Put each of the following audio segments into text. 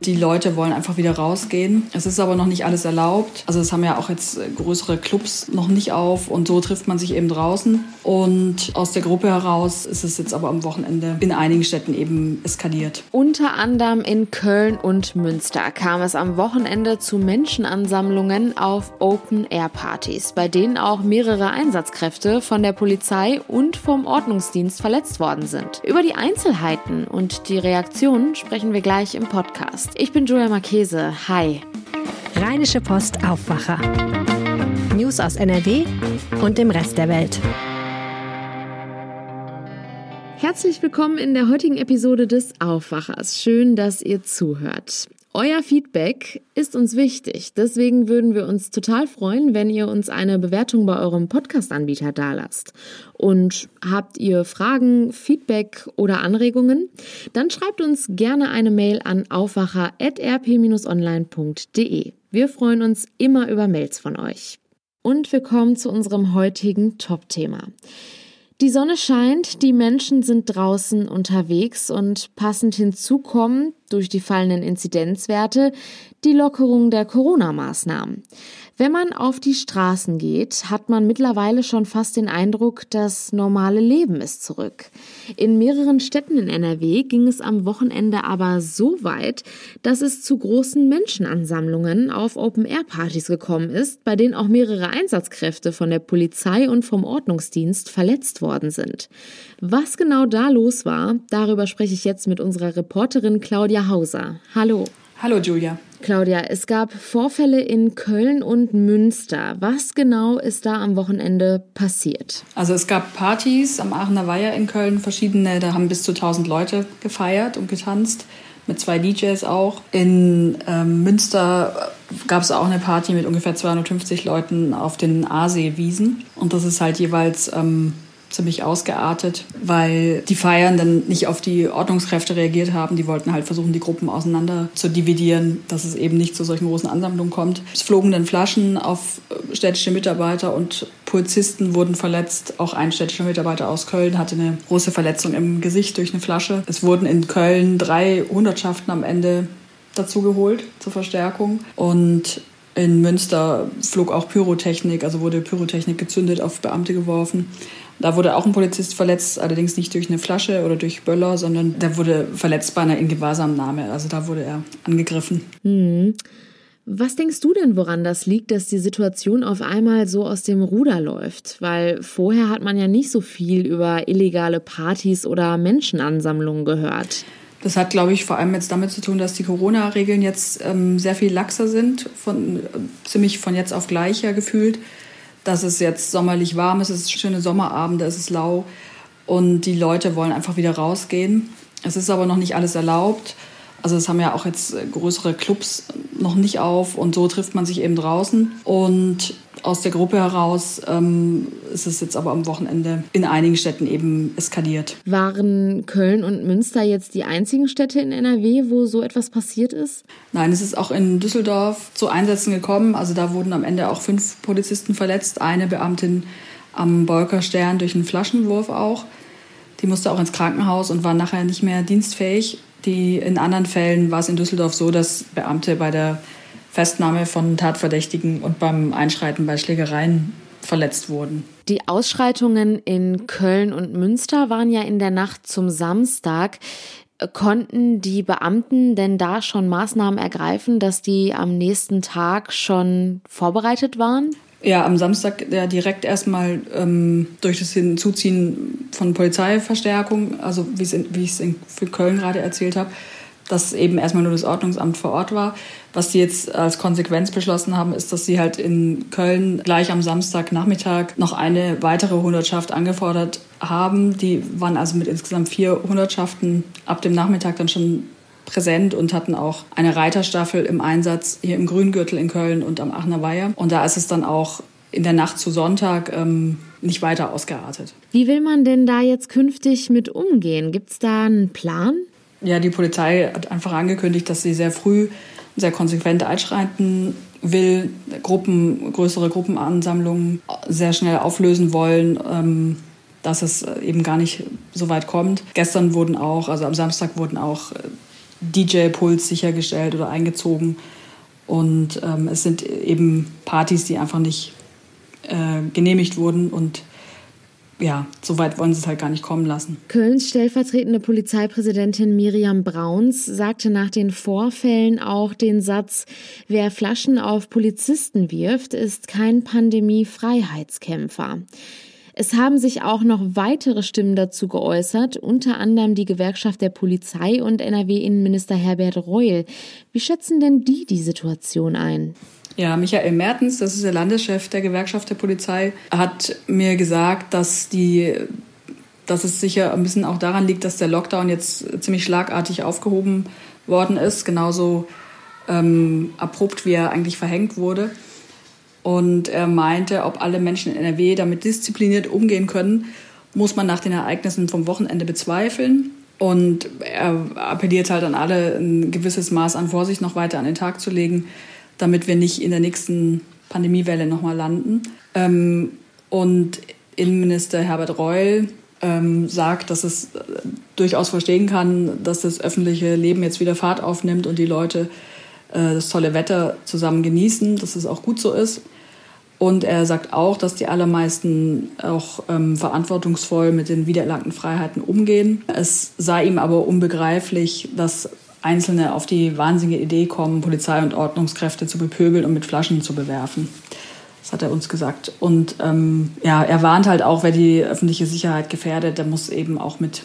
Die Leute wollen einfach wieder rausgehen. Es ist aber noch nicht alles erlaubt. Also es haben ja auch jetzt größere Clubs noch nicht auf und so trifft man sich eben draußen. Und aus der Gruppe heraus ist es jetzt aber am Wochenende in einigen Städten eben eskaliert. Unter anderem in Köln und Münster kam es am Wochenende zu Menschenansammlungen auf Open-Air-Partys, bei denen auch mehrere Einsatzkräfte von der Polizei und vom Ordnungsdienst verletzt worden sind. Über die Einzelheiten und die Reaktionen sprechen wir gleich im Podcast. Podcast. Ich bin Julia Marchese. Hi. Rheinische Post Aufwacher. News aus NRW und dem Rest der Welt. Herzlich willkommen in der heutigen Episode des Aufwachers. Schön, dass ihr zuhört. Euer Feedback ist uns wichtig. Deswegen würden wir uns total freuen, wenn ihr uns eine Bewertung bei eurem Podcast-Anbieter dalasst. Und habt ihr Fragen, Feedback oder Anregungen? Dann schreibt uns gerne eine Mail an aufwacher.rp-online.de. Wir freuen uns immer über Mails von euch. Und wir kommen zu unserem heutigen Top-Thema. Die Sonne scheint, die Menschen sind draußen unterwegs und passend hinzu kommen durch die fallenden Inzidenzwerte die Lockerung der Corona-Maßnahmen. Wenn man auf die Straßen geht, hat man mittlerweile schon fast den Eindruck, das normale Leben ist zurück. In mehreren Städten in NRW ging es am Wochenende aber so weit, dass es zu großen Menschenansammlungen auf Open-Air-Partys gekommen ist, bei denen auch mehrere Einsatzkräfte von der Polizei und vom Ordnungsdienst verletzt worden sind. Was genau da los war, darüber spreche ich jetzt mit unserer Reporterin Claudia Hauser. Hallo. Hallo Julia. Claudia, es gab Vorfälle in Köln und Münster. Was genau ist da am Wochenende passiert? Also es gab Partys am Aachener Weiher in Köln, verschiedene, da haben bis zu 1000 Leute gefeiert und getanzt, mit zwei DJs auch. In ähm, Münster gab es auch eine Party mit ungefähr 250 Leuten auf den Aasee-Wiesen. Und das ist halt jeweils... Ähm, ziemlich ausgeartet, weil die Feiernden nicht auf die Ordnungskräfte reagiert haben. Die wollten halt versuchen, die Gruppen auseinander zu dividieren, dass es eben nicht zu solchen großen Ansammlungen kommt. Es flogen dann Flaschen auf städtische Mitarbeiter und Polizisten wurden verletzt. Auch ein städtischer Mitarbeiter aus Köln hatte eine große Verletzung im Gesicht durch eine Flasche. Es wurden in Köln drei Hundertschaften am Ende dazugeholt zur Verstärkung. Und in Münster flog auch Pyrotechnik, also wurde Pyrotechnik gezündet, auf Beamte geworfen. Da wurde auch ein Polizist verletzt, allerdings nicht durch eine Flasche oder durch Böller, sondern der wurde verletzt bei einer Ingewahrsamnahme. Also da wurde er angegriffen. Mhm. Was denkst du denn, woran das liegt, dass die Situation auf einmal so aus dem Ruder läuft? Weil vorher hat man ja nicht so viel über illegale Partys oder Menschenansammlungen gehört. Das hat, glaube ich, vor allem jetzt damit zu tun, dass die Corona-Regeln jetzt ähm, sehr viel laxer sind, von, äh, ziemlich von jetzt auf gleich ja gefühlt dass es jetzt sommerlich warm ist, es ist schöne Sommerabende, es ist lau und die Leute wollen einfach wieder rausgehen. Es ist aber noch nicht alles erlaubt. Also es haben ja auch jetzt größere Clubs noch nicht auf und so trifft man sich eben draußen. Und aus der Gruppe heraus ähm, ist es jetzt aber am Wochenende in einigen Städten eben eskaliert. Waren Köln und Münster jetzt die einzigen Städte in NRW, wo so etwas passiert ist? Nein, es ist auch in Düsseldorf zu Einsätzen gekommen. Also da wurden am Ende auch fünf Polizisten verletzt, eine Beamtin am Bolkerstern durch einen Flaschenwurf auch. Die musste auch ins Krankenhaus und war nachher nicht mehr dienstfähig. Die, in anderen Fällen war es in Düsseldorf so, dass Beamte bei der Festnahme von Tatverdächtigen und beim Einschreiten bei Schlägereien verletzt wurden. Die Ausschreitungen in Köln und Münster waren ja in der Nacht zum Samstag. Konnten die Beamten denn da schon Maßnahmen ergreifen, dass die am nächsten Tag schon vorbereitet waren? Ja, am Samstag ja, direkt erstmal ähm, durch das Hinzuziehen von Polizeiverstärkung, also wie ich es für Köln gerade erzählt habe, dass eben erstmal nur das Ordnungsamt vor Ort war. Was sie jetzt als Konsequenz beschlossen haben, ist, dass sie halt in Köln gleich am Samstagnachmittag noch eine weitere Hundertschaft angefordert haben. Die waren also mit insgesamt vier Hundertschaften ab dem Nachmittag dann schon präsent und hatten auch eine Reiterstaffel im Einsatz hier im Grüngürtel in Köln und am Aachener Weiher. Und da ist es dann auch in der Nacht zu Sonntag ähm, nicht weiter ausgeartet. Wie will man denn da jetzt künftig mit umgehen? Gibt es da einen Plan? Ja, die Polizei hat einfach angekündigt, dass sie sehr früh, sehr konsequent einschreiten will, Gruppen, größere Gruppenansammlungen sehr schnell auflösen wollen, ähm, dass es eben gar nicht so weit kommt. Gestern wurden auch, also am Samstag wurden auch äh, DJ-Puls sichergestellt oder eingezogen. Und ähm, es sind eben Partys, die einfach nicht äh, genehmigt wurden und ja, so weit wollen sie es halt gar nicht kommen lassen. Kölns stellvertretende Polizeipräsidentin Miriam Brauns sagte nach den Vorfällen auch den Satz, wer Flaschen auf Polizisten wirft, ist kein Pandemie-Freiheitskämpfer. Es haben sich auch noch weitere Stimmen dazu geäußert, unter anderem die Gewerkschaft der Polizei und NRW-Innenminister Herbert Reul. Wie schätzen denn die die Situation ein? Ja, Michael Mertens, das ist der Landeschef der Gewerkschaft der Polizei, hat mir gesagt, dass die dass es sicher ein bisschen auch daran liegt, dass der Lockdown jetzt ziemlich schlagartig aufgehoben worden ist, genauso ähm, abrupt, wie er eigentlich verhängt wurde. Und er meinte, ob alle Menschen in NRW damit diszipliniert umgehen können, muss man nach den Ereignissen vom Wochenende bezweifeln. Und er appelliert halt an alle, ein gewisses Maß an Vorsicht noch weiter an den Tag zu legen damit wir nicht in der nächsten Pandemiewelle nochmal landen. Ähm, und Innenminister Herbert Reul ähm, sagt, dass es äh, durchaus verstehen kann, dass das öffentliche Leben jetzt wieder Fahrt aufnimmt und die Leute äh, das tolle Wetter zusammen genießen, dass es auch gut so ist. Und er sagt auch, dass die allermeisten auch ähm, verantwortungsvoll mit den wiedererlangten Freiheiten umgehen. Es sei ihm aber unbegreiflich, dass Einzelne auf die wahnsinnige Idee kommen, Polizei und Ordnungskräfte zu bepöbeln und mit Flaschen zu bewerfen. Das hat er uns gesagt. Und ähm, ja, er warnt halt auch, wer die öffentliche Sicherheit gefährdet, der muss eben auch mit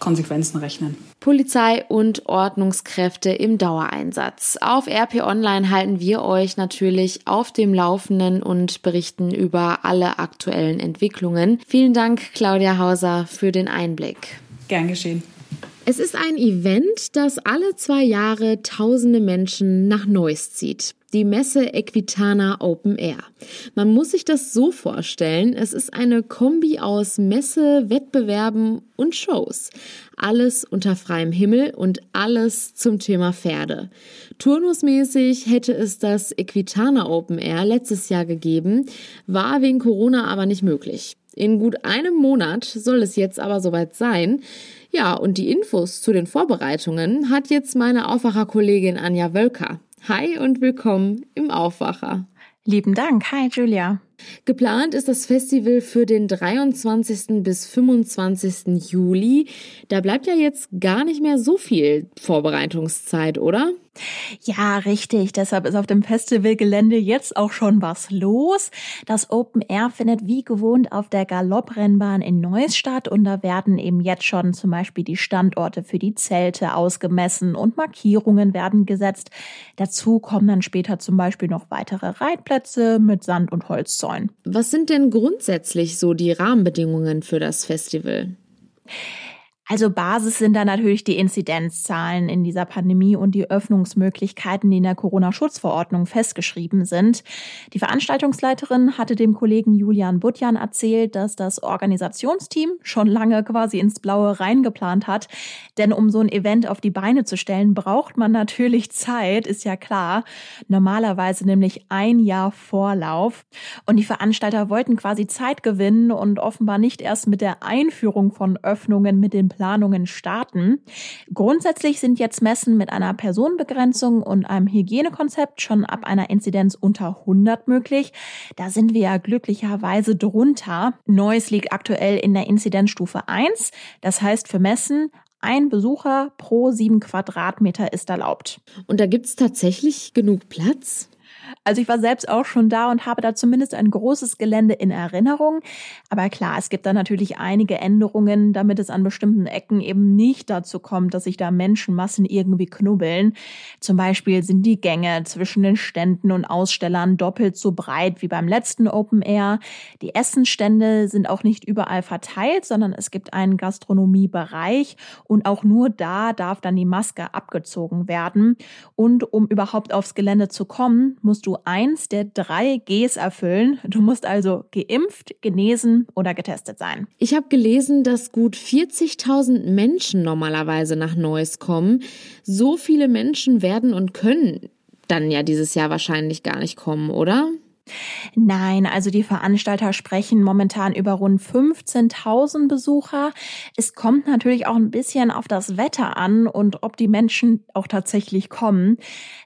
Konsequenzen rechnen. Polizei und Ordnungskräfte im Dauereinsatz. Auf RP Online halten wir euch natürlich auf dem Laufenden und berichten über alle aktuellen Entwicklungen. Vielen Dank, Claudia Hauser, für den Einblick. Gern geschehen. Es ist ein Event, das alle zwei Jahre tausende Menschen nach Neuss zieht. Die Messe Equitana Open Air. Man muss sich das so vorstellen, es ist eine Kombi aus Messe, Wettbewerben und Shows. Alles unter freiem Himmel und alles zum Thema Pferde. Turnusmäßig hätte es das Equitana Open Air letztes Jahr gegeben, war wegen Corona aber nicht möglich. In gut einem Monat soll es jetzt aber soweit sein. Ja, und die Infos zu den Vorbereitungen hat jetzt meine Aufwacherkollegin Anja Wölker. Hi und willkommen im Aufwacher. Lieben Dank. Hi, Julia. Geplant ist das Festival für den 23. bis 25. Juli. Da bleibt ja jetzt gar nicht mehr so viel Vorbereitungszeit, oder? Ja, richtig. Deshalb ist auf dem Festivalgelände jetzt auch schon was los. Das Open Air findet wie gewohnt auf der Galopprennbahn in Neuss statt und da werden eben jetzt schon zum Beispiel die Standorte für die Zelte ausgemessen und Markierungen werden gesetzt. Dazu kommen dann später zum Beispiel noch weitere Reitplätze mit Sand- und Holzzäunen. Was sind denn grundsätzlich so die Rahmenbedingungen für das Festival? Also Basis sind da natürlich die Inzidenzzahlen in dieser Pandemie und die Öffnungsmöglichkeiten, die in der Corona-Schutzverordnung festgeschrieben sind. Die Veranstaltungsleiterin hatte dem Kollegen Julian Butjan erzählt, dass das Organisationsteam schon lange quasi ins Blaue reingeplant hat. Denn um so ein Event auf die Beine zu stellen, braucht man natürlich Zeit, ist ja klar. Normalerweise nämlich ein Jahr Vorlauf. Und die Veranstalter wollten quasi Zeit gewinnen und offenbar nicht erst mit der Einführung von Öffnungen mit den Planungen starten. Grundsätzlich sind jetzt Messen mit einer Personenbegrenzung und einem Hygienekonzept schon ab einer Inzidenz unter 100 möglich. Da sind wir ja glücklicherweise drunter. Neues liegt aktuell in der Inzidenzstufe 1. Das heißt für Messen ein Besucher pro sieben Quadratmeter ist erlaubt. Und da gibt es tatsächlich genug Platz? Also ich war selbst auch schon da und habe da zumindest ein großes Gelände in Erinnerung. Aber klar, es gibt da natürlich einige Änderungen, damit es an bestimmten Ecken eben nicht dazu kommt, dass sich da Menschenmassen irgendwie knubbeln. Zum Beispiel sind die Gänge zwischen den Ständen und Ausstellern doppelt so breit wie beim letzten Open Air. Die Essenstände sind auch nicht überall verteilt, sondern es gibt einen Gastronomiebereich und auch nur da darf dann die Maske abgezogen werden. Und um überhaupt aufs Gelände zu kommen, musst du eins der drei Gs erfüllen. Du musst also geimpft, genesen oder getestet sein. Ich habe gelesen, dass gut 40.000 Menschen normalerweise nach Neuss kommen. So viele Menschen werden und können dann ja dieses Jahr wahrscheinlich gar nicht kommen, oder? Nein, also die Veranstalter sprechen momentan über rund 15.000 Besucher. Es kommt natürlich auch ein bisschen auf das Wetter an und ob die Menschen auch tatsächlich kommen.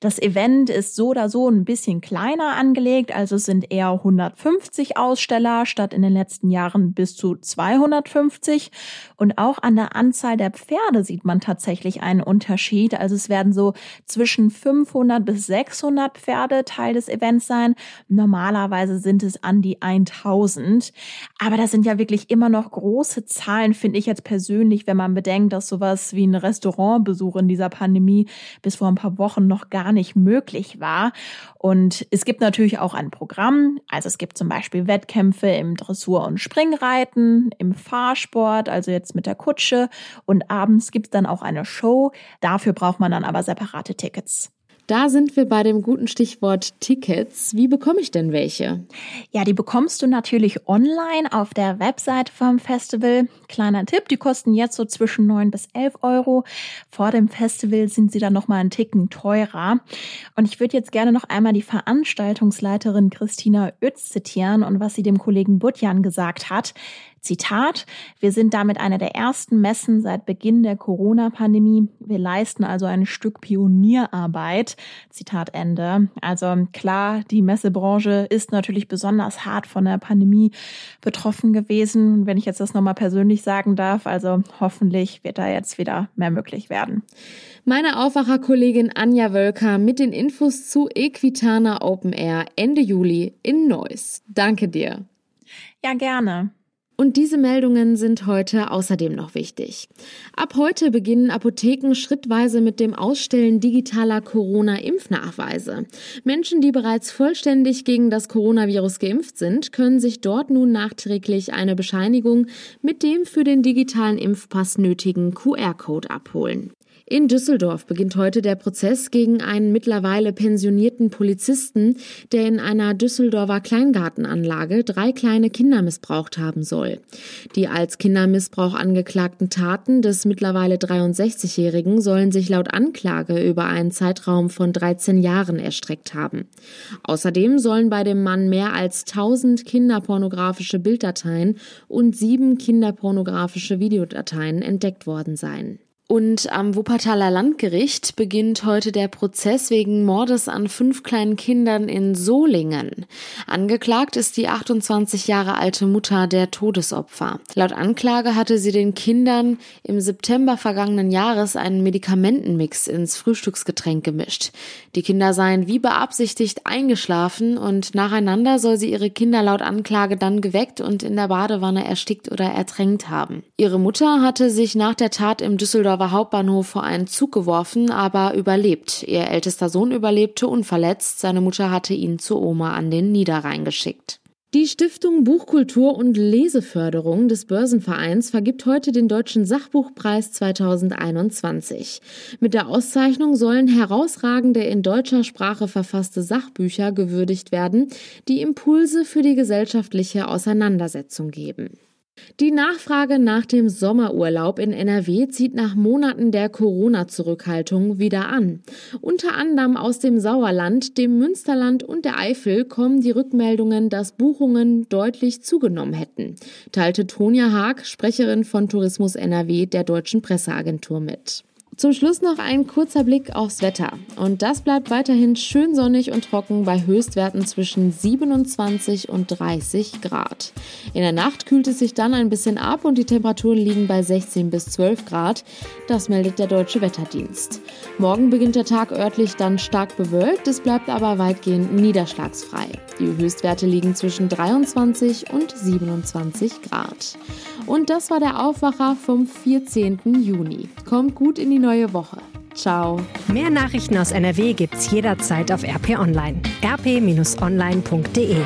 Das Event ist so oder so ein bisschen kleiner angelegt, also sind eher 150 Aussteller statt in den letzten Jahren bis zu 250. Und auch an der Anzahl der Pferde sieht man tatsächlich einen Unterschied. Also es werden so zwischen 500 bis 600 Pferde Teil des Events sein. Normalerweise sind es an die 1000. Aber das sind ja wirklich immer noch große Zahlen, finde ich jetzt persönlich, wenn man bedenkt, dass sowas wie ein Restaurantbesuch in dieser Pandemie bis vor ein paar Wochen noch gar nicht möglich war. Und es gibt natürlich auch ein Programm. Also es gibt zum Beispiel Wettkämpfe im Dressur- und Springreiten, im Fahrsport, also jetzt mit der Kutsche. Und abends gibt es dann auch eine Show. Dafür braucht man dann aber separate Tickets. Da sind wir bei dem guten Stichwort Tickets. Wie bekomme ich denn welche? Ja, die bekommst du natürlich online auf der Website vom Festival. Kleiner Tipp, die kosten jetzt so zwischen 9 bis 11 Euro. Vor dem Festival sind sie dann nochmal einen Ticken teurer. Und ich würde jetzt gerne noch einmal die Veranstaltungsleiterin Christina Oetz zitieren und was sie dem Kollegen Butjan gesagt hat. Zitat, wir sind damit eine der ersten Messen seit Beginn der Corona-Pandemie. Wir leisten also ein Stück Pionierarbeit. Zitat Ende. Also klar, die Messebranche ist natürlich besonders hart von der Pandemie betroffen gewesen. Wenn ich jetzt das nochmal persönlich sagen darf, also hoffentlich wird da jetzt wieder mehr möglich werden. Meine Aufwacherkollegin Anja Wölker mit den Infos zu Equitana Open Air Ende Juli in Neuss. Danke dir. Ja, gerne. Und diese Meldungen sind heute außerdem noch wichtig. Ab heute beginnen Apotheken schrittweise mit dem Ausstellen digitaler Corona-Impfnachweise. Menschen, die bereits vollständig gegen das Coronavirus geimpft sind, können sich dort nun nachträglich eine Bescheinigung mit dem für den digitalen Impfpass nötigen QR-Code abholen. In Düsseldorf beginnt heute der Prozess gegen einen mittlerweile pensionierten Polizisten, der in einer Düsseldorfer Kleingartenanlage drei kleine Kinder missbraucht haben soll. Die als Kindermissbrauch angeklagten Taten des mittlerweile 63-Jährigen sollen sich laut Anklage über einen Zeitraum von 13 Jahren erstreckt haben. Außerdem sollen bei dem Mann mehr als 1000 kinderpornografische Bilddateien und sieben kinderpornografische Videodateien entdeckt worden sein. Und am Wuppertaler Landgericht beginnt heute der Prozess wegen Mordes an fünf kleinen Kindern in Solingen. Angeklagt ist die 28 Jahre alte Mutter der Todesopfer. Laut Anklage hatte sie den Kindern im September vergangenen Jahres einen Medikamentenmix ins Frühstücksgetränk gemischt. Die Kinder seien wie beabsichtigt eingeschlafen und nacheinander soll sie ihre Kinder laut Anklage dann geweckt und in der Badewanne erstickt oder ertränkt haben. Ihre Mutter hatte sich nach der Tat im Düsseldorfer Düsseldorfer Hauptbahnhof vor einen Zug geworfen, aber überlebt. Ihr ältester Sohn überlebte unverletzt. Seine Mutter hatte ihn zur Oma an den Niederrhein geschickt. Die Stiftung Buchkultur und Leseförderung des Börsenvereins vergibt heute den Deutschen Sachbuchpreis 2021. Mit der Auszeichnung sollen herausragende in deutscher Sprache verfasste Sachbücher gewürdigt werden, die Impulse für die gesellschaftliche Auseinandersetzung geben. Die Nachfrage nach dem Sommerurlaub in NRW zieht nach Monaten der Corona-Zurückhaltung wieder an. Unter anderem aus dem Sauerland, dem Münsterland und der Eifel kommen die Rückmeldungen, dass Buchungen deutlich zugenommen hätten, teilte Tonja Haag, Sprecherin von Tourismus NRW der Deutschen Presseagentur mit. Zum Schluss noch ein kurzer Blick aufs Wetter. Und das bleibt weiterhin schön sonnig und trocken bei Höchstwerten zwischen 27 und 30 Grad. In der Nacht kühlt es sich dann ein bisschen ab und die Temperaturen liegen bei 16 bis 12 Grad. Das meldet der Deutsche Wetterdienst. Morgen beginnt der Tag örtlich dann stark bewölkt, es bleibt aber weitgehend niederschlagsfrei. Die Höchstwerte liegen zwischen 23 und 27 Grad. Und das war der Aufwacher vom 14. Juni. Kommt gut in die neue Woche. Ciao. Mehr Nachrichten aus NRW gibt's jederzeit auf RP Online. rp-online.de